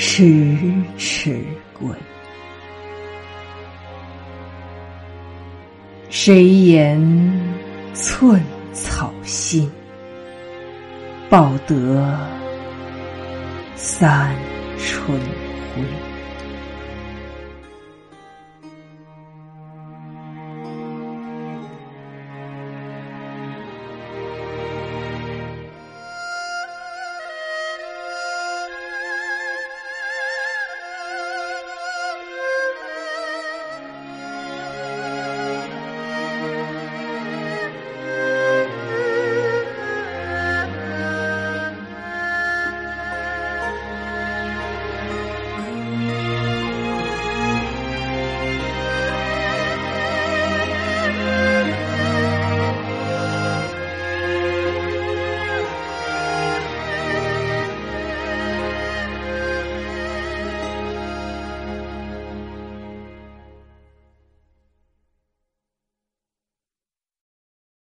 迟迟归，谁言寸草心，报得三春晖。